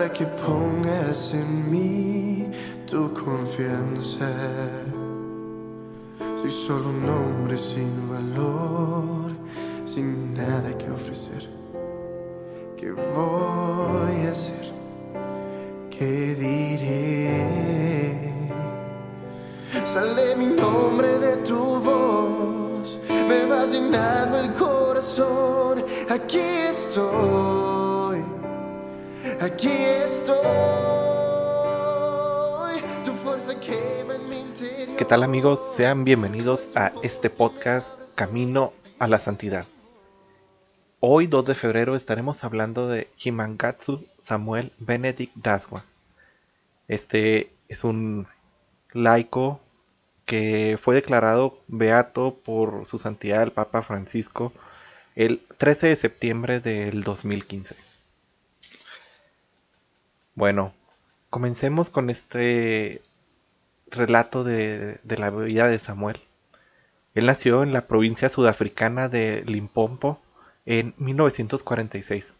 Para que pongas en mí tu confianza. Soy solo un hombre sin valor, sin nada que ofrecer. ¿Qué voy a hacer? ¿Qué diré? Sale mi nombre de tu voz, me vas llenando el corazón. Aquí estoy, aquí estoy. Tu fuerza. ¿Qué tal amigos? Sean bienvenidos a este podcast Camino a la Santidad. Hoy 2 de febrero estaremos hablando de Himangatsu Samuel Benedict Daswa. Este es un laico que fue declarado beato por su santidad el Papa Francisco el 13 de septiembre del 2015. Bueno, comencemos con este relato de, de, la vida de Samuel. Él nació en la provincia sudafricana de Limpopo en 1946.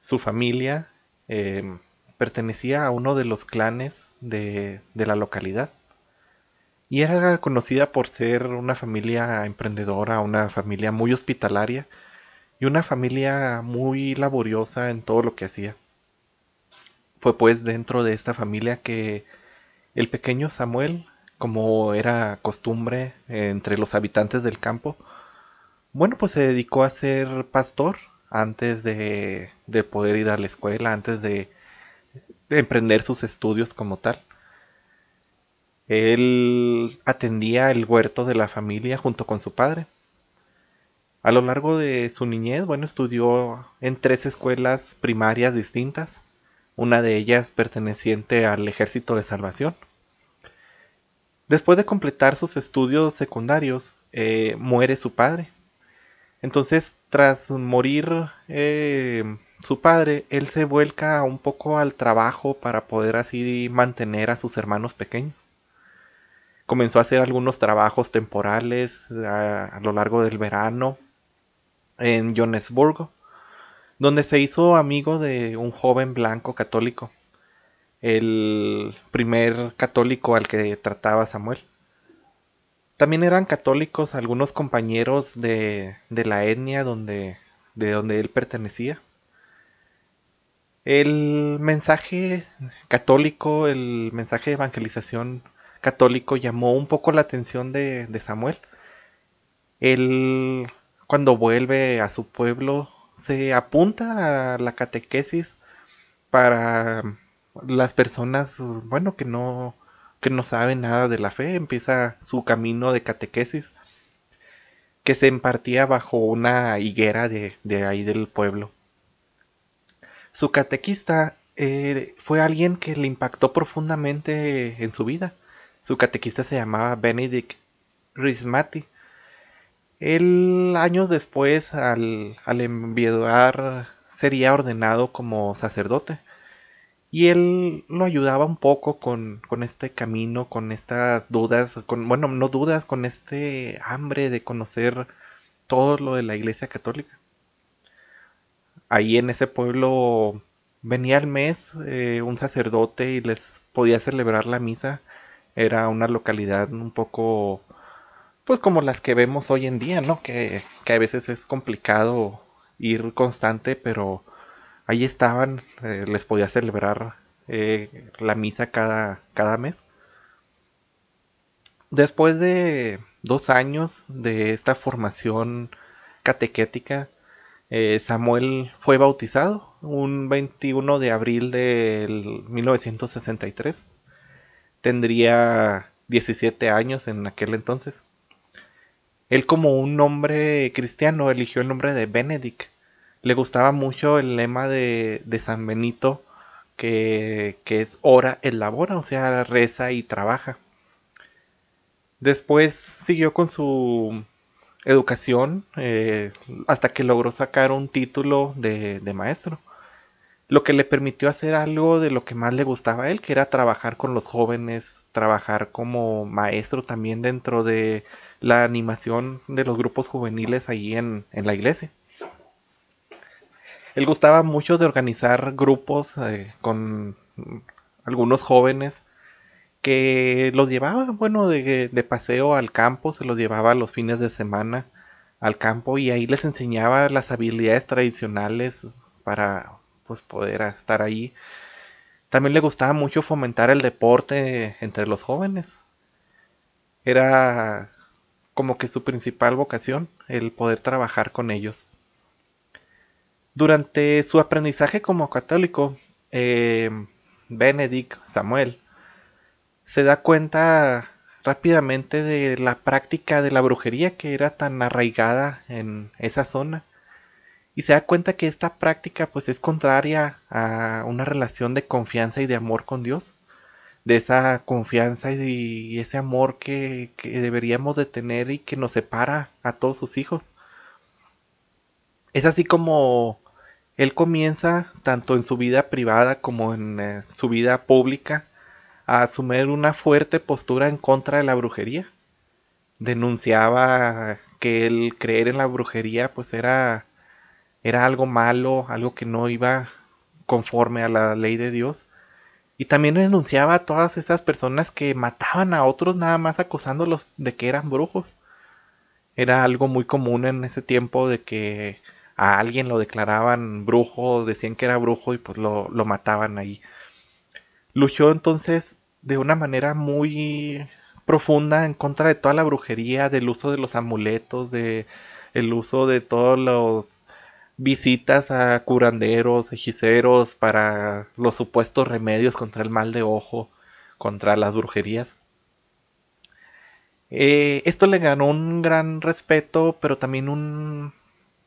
Su familia eh, pertenecía a uno de los clanes de, de, la localidad y era conocida por ser una familia emprendedora, una familia muy hospitalaria y una familia muy laboriosa en todo lo que hacía. Fue pues dentro de esta familia que el pequeño Samuel, como era costumbre entre los habitantes del campo, bueno, pues se dedicó a ser pastor antes de, de poder ir a la escuela, antes de, emprender sus estudios como tal. Él atendía el huerto de la familia junto con su padre. A lo largo de su niñez, bueno, estudió en tres escuelas primarias distintas, una de ellas perteneciente al Ejército de Salvación. Después de completar sus estudios secundarios, eh, muere su padre. Entonces, tras morir eh, su padre, él se vuelca un poco al trabajo para poder así mantener a sus hermanos pequeños. Comenzó a hacer algunos trabajos temporales a, a lo largo del verano en Johannesburgo, donde se hizo amigo de un joven blanco católico, el primer católico al que trataba Samuel. También eran católicos algunos compañeros de, de la etnia donde, de donde él pertenecía. El mensaje católico, el mensaje de evangelización católico llamó un poco la atención de, de Samuel. Él, cuando vuelve a su pueblo, se apunta a la catequesis para las personas, bueno, que no, que no saben nada de la fe, empieza su camino de catequesis que se impartía bajo una higuera de, de ahí del pueblo. Su catequista eh, fue alguien que le impactó profundamente en su vida. Su catequista se llamaba Benedict Rismati. Él años después, al, al enviudar, sería ordenado como sacerdote. Y él lo ayudaba un poco con, con, este camino, con estas dudas, con, bueno, no dudas, con este hambre de conocer todo lo de la iglesia católica. Ahí en ese pueblo venía al mes eh, un sacerdote y les podía celebrar la misa. Era una localidad un poco, pues como las que vemos hoy en día, ¿no? Que, que a veces es complicado ir constante, pero ahí estaban, eh, les podía celebrar eh, la misa cada, cada mes. Después de dos años de esta formación catequética, eh, Samuel fue bautizado un 21 de abril del 1963. Tendría 17 años en aquel entonces. Él como un hombre cristiano eligió el nombre de Benedict le gustaba mucho el lema de, de San Benito que, que es ora el labora, o sea, reza y trabaja. Después siguió con su educación eh, hasta que logró sacar un título de, de, maestro, lo que le permitió hacer algo de lo que más le gustaba a él, que era trabajar con los jóvenes, trabajar como maestro también dentro de la animación de los grupos juveniles allí en, en la iglesia. Él gustaba mucho de organizar grupos eh, con algunos jóvenes que los llevaba, bueno, de, de, paseo al campo, se los llevaba los fines de semana al campo y ahí les enseñaba las habilidades tradicionales para pues poder estar ahí. También le gustaba mucho fomentar el deporte entre los jóvenes. Era como que su principal vocación, el poder trabajar con ellos. Durante su aprendizaje como católico, eh, Benedict Samuel se da cuenta rápidamente de la práctica de la brujería que era tan arraigada en esa zona y se da cuenta que esta práctica pues es contraria a una relación de confianza y de amor con Dios de esa confianza y, ese amor que, que, deberíamos de tener y que nos separa a todos sus hijos es así como él comienza tanto en su vida privada como en eh, su vida pública a asumir una fuerte postura en contra de la brujería. Denunciaba que el creer en la brujería pues era, era algo malo, algo que no iba conforme a la ley de Dios. Y también denunciaba a todas esas personas que mataban a otros nada más acusándolos de que eran brujos. Era algo muy común en ese tiempo de que a alguien lo declaraban brujo, decían que era brujo y pues lo, lo mataban ahí. Luchó entonces de una manera muy profunda en contra de toda la brujería, del uso de los amuletos, de el uso de todos los visitas a curanderos, hechiceros para los supuestos remedios contra el mal de ojo, contra las brujerías. Eh, esto le ganó un gran respeto, pero también un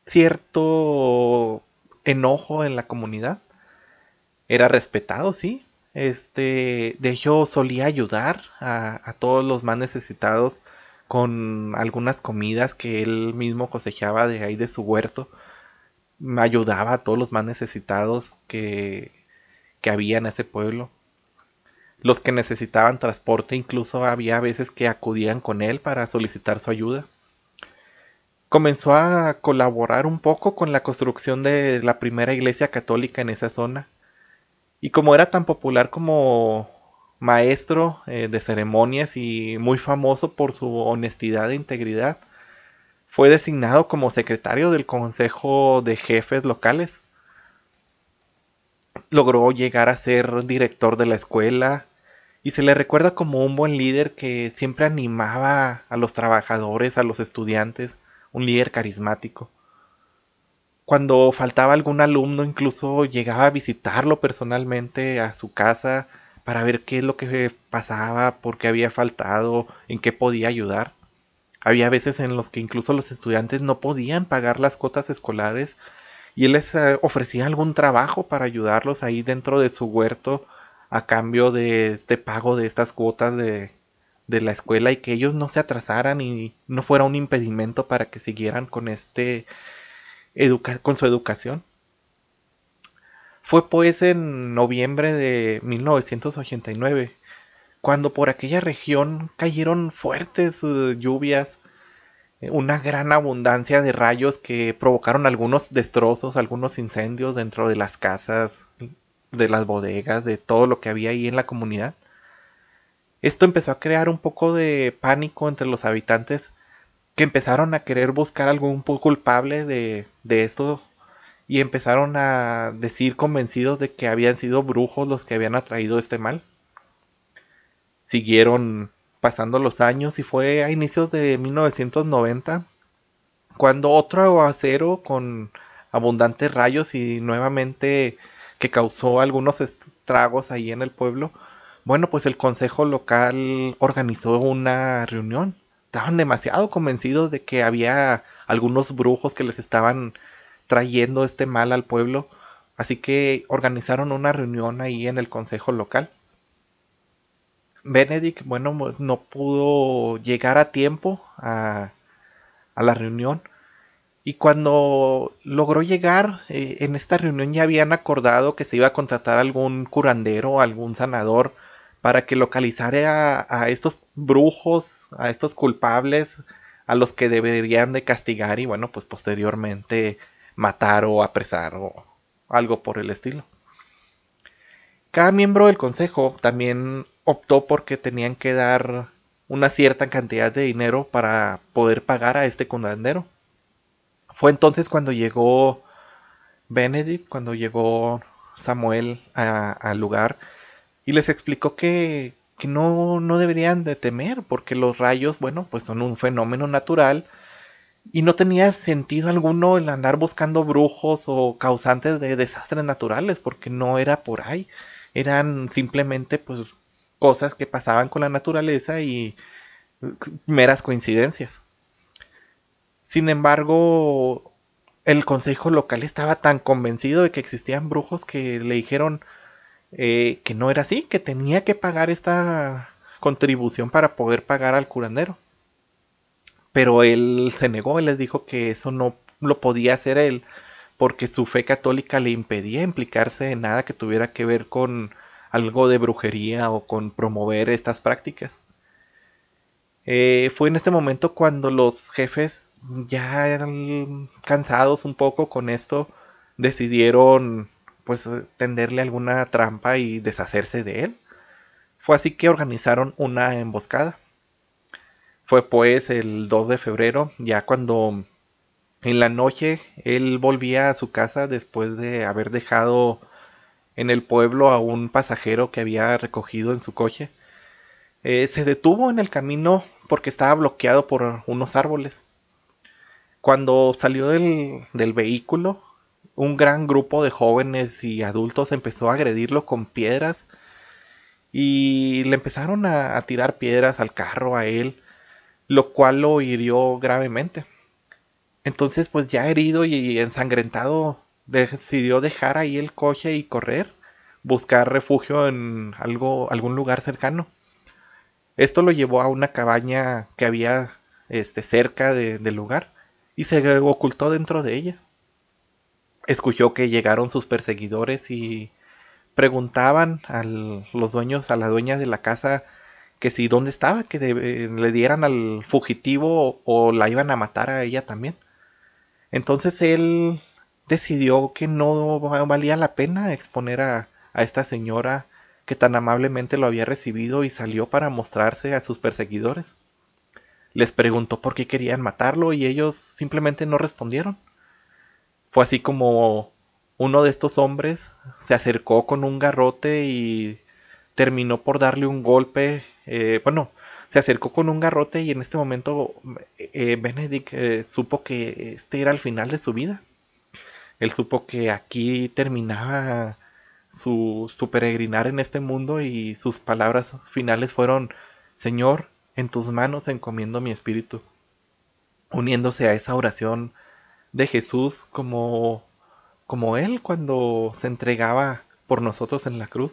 cierto enojo en la comunidad. Era respetado, sí. Este, de hecho, solía ayudar a, a todos los más necesitados con algunas comidas que él mismo cosechaba de ahí de su huerto. Me ayudaba a todos los más necesitados que, que había en ese pueblo. Los que necesitaban transporte, incluso había veces que acudían con él para solicitar su ayuda comenzó a colaborar un poco con la construcción de la primera iglesia católica en esa zona. Y como era tan popular como maestro eh, de ceremonias y muy famoso por su honestidad e integridad, fue designado como secretario del Consejo de Jefes Locales. Logró llegar a ser director de la escuela y se le recuerda como un buen líder que siempre animaba a los trabajadores, a los estudiantes, un líder carismático. Cuando faltaba algún alumno, incluso llegaba a visitarlo personalmente a su casa para ver qué es lo que pasaba, por qué había faltado, en qué podía ayudar. Había veces en los que incluso los estudiantes no podían pagar las cuotas escolares y él les eh, ofrecía algún trabajo para ayudarlos ahí dentro de su huerto a cambio de este pago de estas cuotas de, de la escuela y que ellos no se atrasaran y no fuera un impedimento para que siguieran con este con su educación. Fue pues en noviembre de 1989 cuando por aquella región cayeron fuertes eh, lluvias, eh, una gran abundancia de rayos que provocaron algunos destrozos, algunos incendios dentro de las casas, de las bodegas, de todo lo que había ahí en la comunidad. Esto empezó a crear un poco de pánico entre los habitantes que empezaron a querer buscar algún culpable de, de esto y empezaron a decir convencidos de que habían sido brujos los que habían atraído este mal. Siguieron pasando los años y fue a inicios de 1990 cuando otro aguacero con abundantes rayos y nuevamente que causó algunos estragos ahí en el pueblo bueno, pues el consejo local organizó una reunión. Estaban demasiado convencidos de que había algunos brujos que les estaban trayendo este mal al pueblo. Así que organizaron una reunión ahí en el consejo local. Benedict, bueno, no pudo llegar a tiempo a, a la reunión. Y cuando logró llegar, eh, en esta reunión ya habían acordado que se iba a contratar algún curandero, algún sanador, para que localizara a, a estos brujos, a estos culpables, a los que deberían de castigar y bueno, pues posteriormente matar o apresar o algo por el estilo. Cada miembro del consejo también optó porque tenían que dar una cierta cantidad de dinero para poder pagar a este curandero. Fue entonces cuando llegó Benedict, cuando llegó Samuel al lugar y les explicó que, que no, no deberían de temer porque los rayos, bueno, pues son un fenómeno natural y no tenía sentido alguno el andar buscando brujos o causantes de desastres naturales porque no era por ahí. Eran simplemente pues cosas que pasaban con la naturaleza y meras coincidencias. Sin embargo, el consejo local estaba tan convencido de que existían brujos que le dijeron eh, que no era así, que tenía que pagar esta contribución para poder pagar al curandero. Pero él se negó, él les dijo que eso no lo podía hacer él, porque su fe católica le impedía implicarse en nada que tuviera que ver con algo de brujería o con promover estas prácticas. Eh, fue en este momento cuando los jefes, ya cansados un poco con esto, decidieron pues tenderle alguna trampa y deshacerse de él. Fue así que organizaron una emboscada. Fue pues el 2 de febrero, ya cuando en la noche él volvía a su casa después de haber dejado en el pueblo a un pasajero que había recogido en su coche. Eh, se detuvo en el camino porque estaba bloqueado por unos árboles. Cuando salió del, del vehículo, un gran grupo de jóvenes y adultos empezó a agredirlo con piedras y le empezaron a, a, tirar piedras al carro a él, lo cual lo hirió gravemente. Entonces, pues ya herido y ensangrentado, decidió dejar ahí el coche y correr, buscar refugio en algo, algún lugar cercano. Esto lo llevó a una cabaña que había este, cerca de, del lugar y se ocultó dentro de ella. Escuchó que llegaron sus perseguidores y preguntaban a los dueños, a la dueña de la casa, que si dónde estaba, que le dieran al fugitivo o la iban a matar a ella también. Entonces él decidió que no valía la pena exponer a, a esta señora que tan amablemente lo había recibido y salió para mostrarse a sus perseguidores. Les preguntó por qué querían matarlo y ellos simplemente no respondieron. Fue así como uno de estos hombres se acercó con un garrote y terminó por darle un golpe. Eh, bueno, se acercó con un garrote y en este momento eh, Benedict eh, supo que este era el final de su vida. Él supo que aquí terminaba su, su peregrinar en este mundo y sus palabras finales fueron, Señor, en tus manos encomiendo mi espíritu, uniéndose a esa oración de Jesús como, como Él cuando se entregaba por nosotros en la cruz.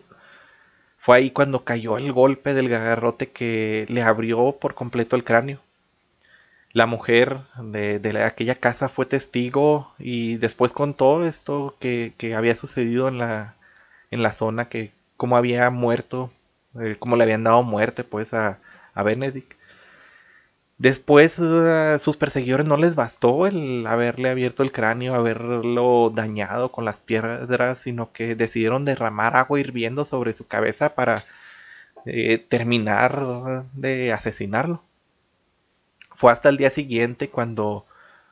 Fue ahí cuando cayó el golpe del garrote que le abrió por completo el cráneo. La mujer de, aquella casa fue testigo y después contó esto que, había sucedido en la, zona, que cómo había muerto, eh, cómo le habían dado muerte pues a, a Benedict. Después uh, sus perseguidores no les bastó el haberle abierto el cráneo, haberlo dañado con las piedras, sino que decidieron derramar agua hirviendo sobre su cabeza para eh, terminar de asesinarlo. Fue hasta el día siguiente cuando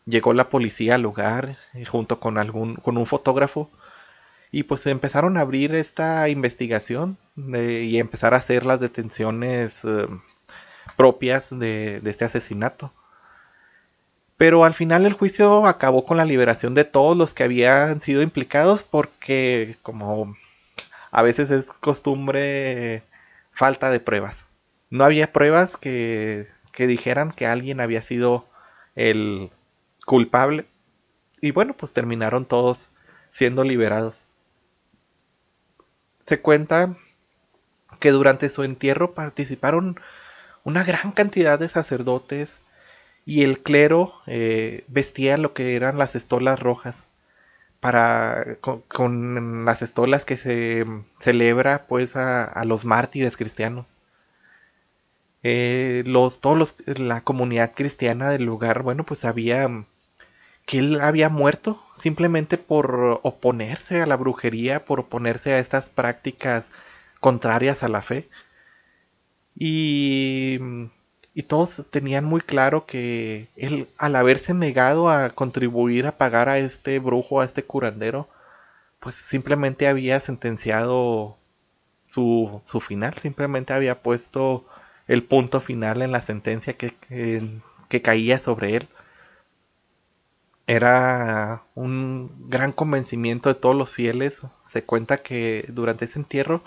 llegó la policía al lugar eh, junto con algún con un fotógrafo y pues empezaron a abrir esta investigación de, y empezar a hacer las detenciones eh, propias de, de este asesinato. Pero al final el juicio acabó con la liberación de todos los que habían sido implicados porque como a veces es costumbre falta de pruebas. No había pruebas que, que dijeran que alguien había sido el culpable. Y bueno, pues terminaron todos siendo liberados. se cuenta que durante su entierro participaron una gran cantidad de sacerdotes y el clero eh, vestía lo que eran las estolas rojas para con, las estolas que se celebra pues a, los mártires cristianos eh, los todos los la comunidad cristiana del lugar bueno pues sabía que él había muerto simplemente por oponerse a la brujería por oponerse a estas prácticas contrarias a la fe. Y y todos tenían muy claro que él, al haberse negado a contribuir a pagar a este brujo, a este curandero, pues simplemente había sentenciado su, su final, simplemente había puesto el punto final en la sentencia que, que caía sobre él. Era un gran convencimiento de todos los fieles. Se cuenta que durante ese entierro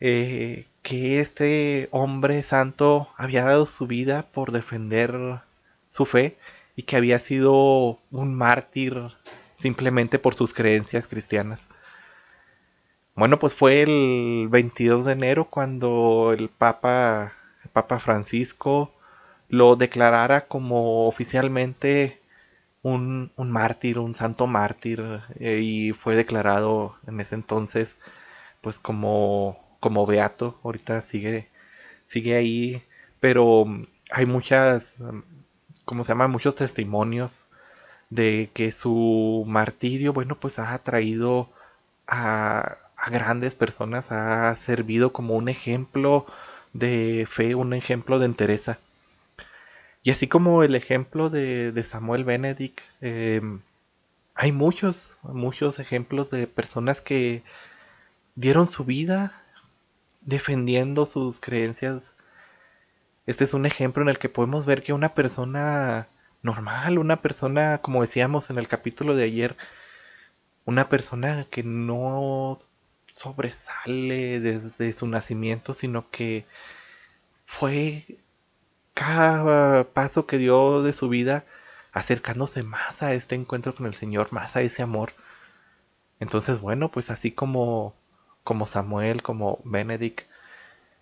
eh, que este hombre santo había dado su vida por defender su fe y que había sido un mártir simplemente por sus creencias cristianas. Bueno, pues fue el 22 de enero cuando el Papa, Papa Francisco lo declarara como oficialmente un, un mártir, un santo mártir, eh, y fue declarado en ese entonces pues como como beato, ahorita sigue, sigue ahí, pero hay muchas, ¿cómo se llama? Muchos testimonios de que su martirio, bueno, pues ha atraído a, a grandes personas, ha servido como un ejemplo de fe, un ejemplo de entereza. Y así como el ejemplo de, Samuel Benedict, em, hay muchos, muchos ejemplos de personas que dieron su vida defendiendo sus creencias. Este es un ejemplo en el que podemos ver que una persona normal, una persona, como decíamos en el capítulo de ayer, una persona que no sobresale desde su nacimiento, sino que fue cada paso que dio de su vida acercándose más a este encuentro con el Señor, más a ese amor. Entonces, bueno, pues así como como Samuel, como Benedict,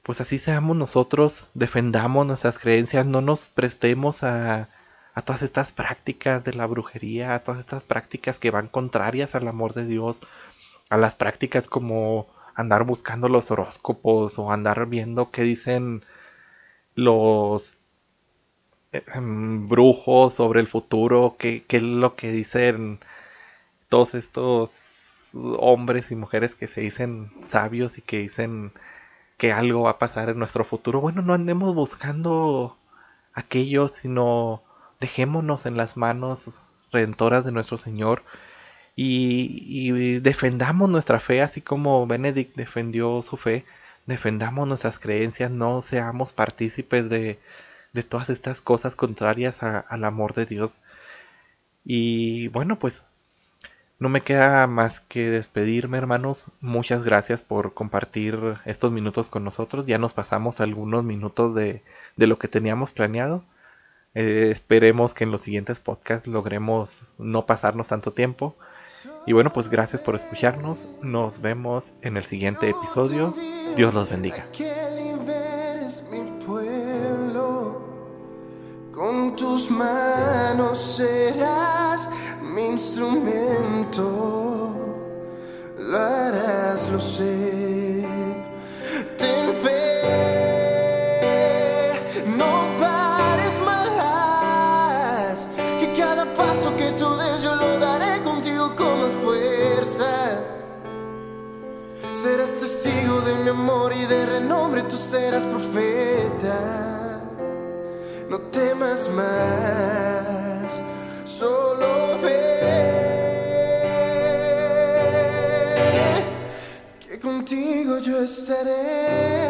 pues así seamos nosotros, defendamos nuestras creencias, no nos prestemos a, a todas estas prácticas de la brujería, a todas estas prácticas que van contrarias al amor de Dios, a las prácticas como andar buscando los horóscopos o andar viendo qué dicen los em, brujos sobre el futuro, qué, qué es lo que dicen todos estos hombres y mujeres que se dicen sabios y que dicen que algo va a pasar en nuestro futuro. Bueno, no andemos buscando aquello, sino dejémonos en las manos redentoras de nuestro Señor y, defendamos nuestra fe, así como Benedict defendió su fe, defendamos nuestras creencias, no seamos partícipes de, de todas estas cosas contrarias al amor de Dios. Y bueno, pues no me queda más que despedirme, hermanos. Muchas gracias por compartir estos minutos con nosotros. Ya nos pasamos algunos minutos de, lo que teníamos planeado. Eh, esperemos que en los siguientes podcasts logremos no pasarnos tanto tiempo. Y bueno, pues gracias por escucharnos. Nos vemos en el siguiente episodio. Dios los bendiga. Con tus manos serás mi instrumento, lo harás, lo sé. Mi amor y de renombre, tú serás profeta no temas más, solo ve que contigo yo estaré.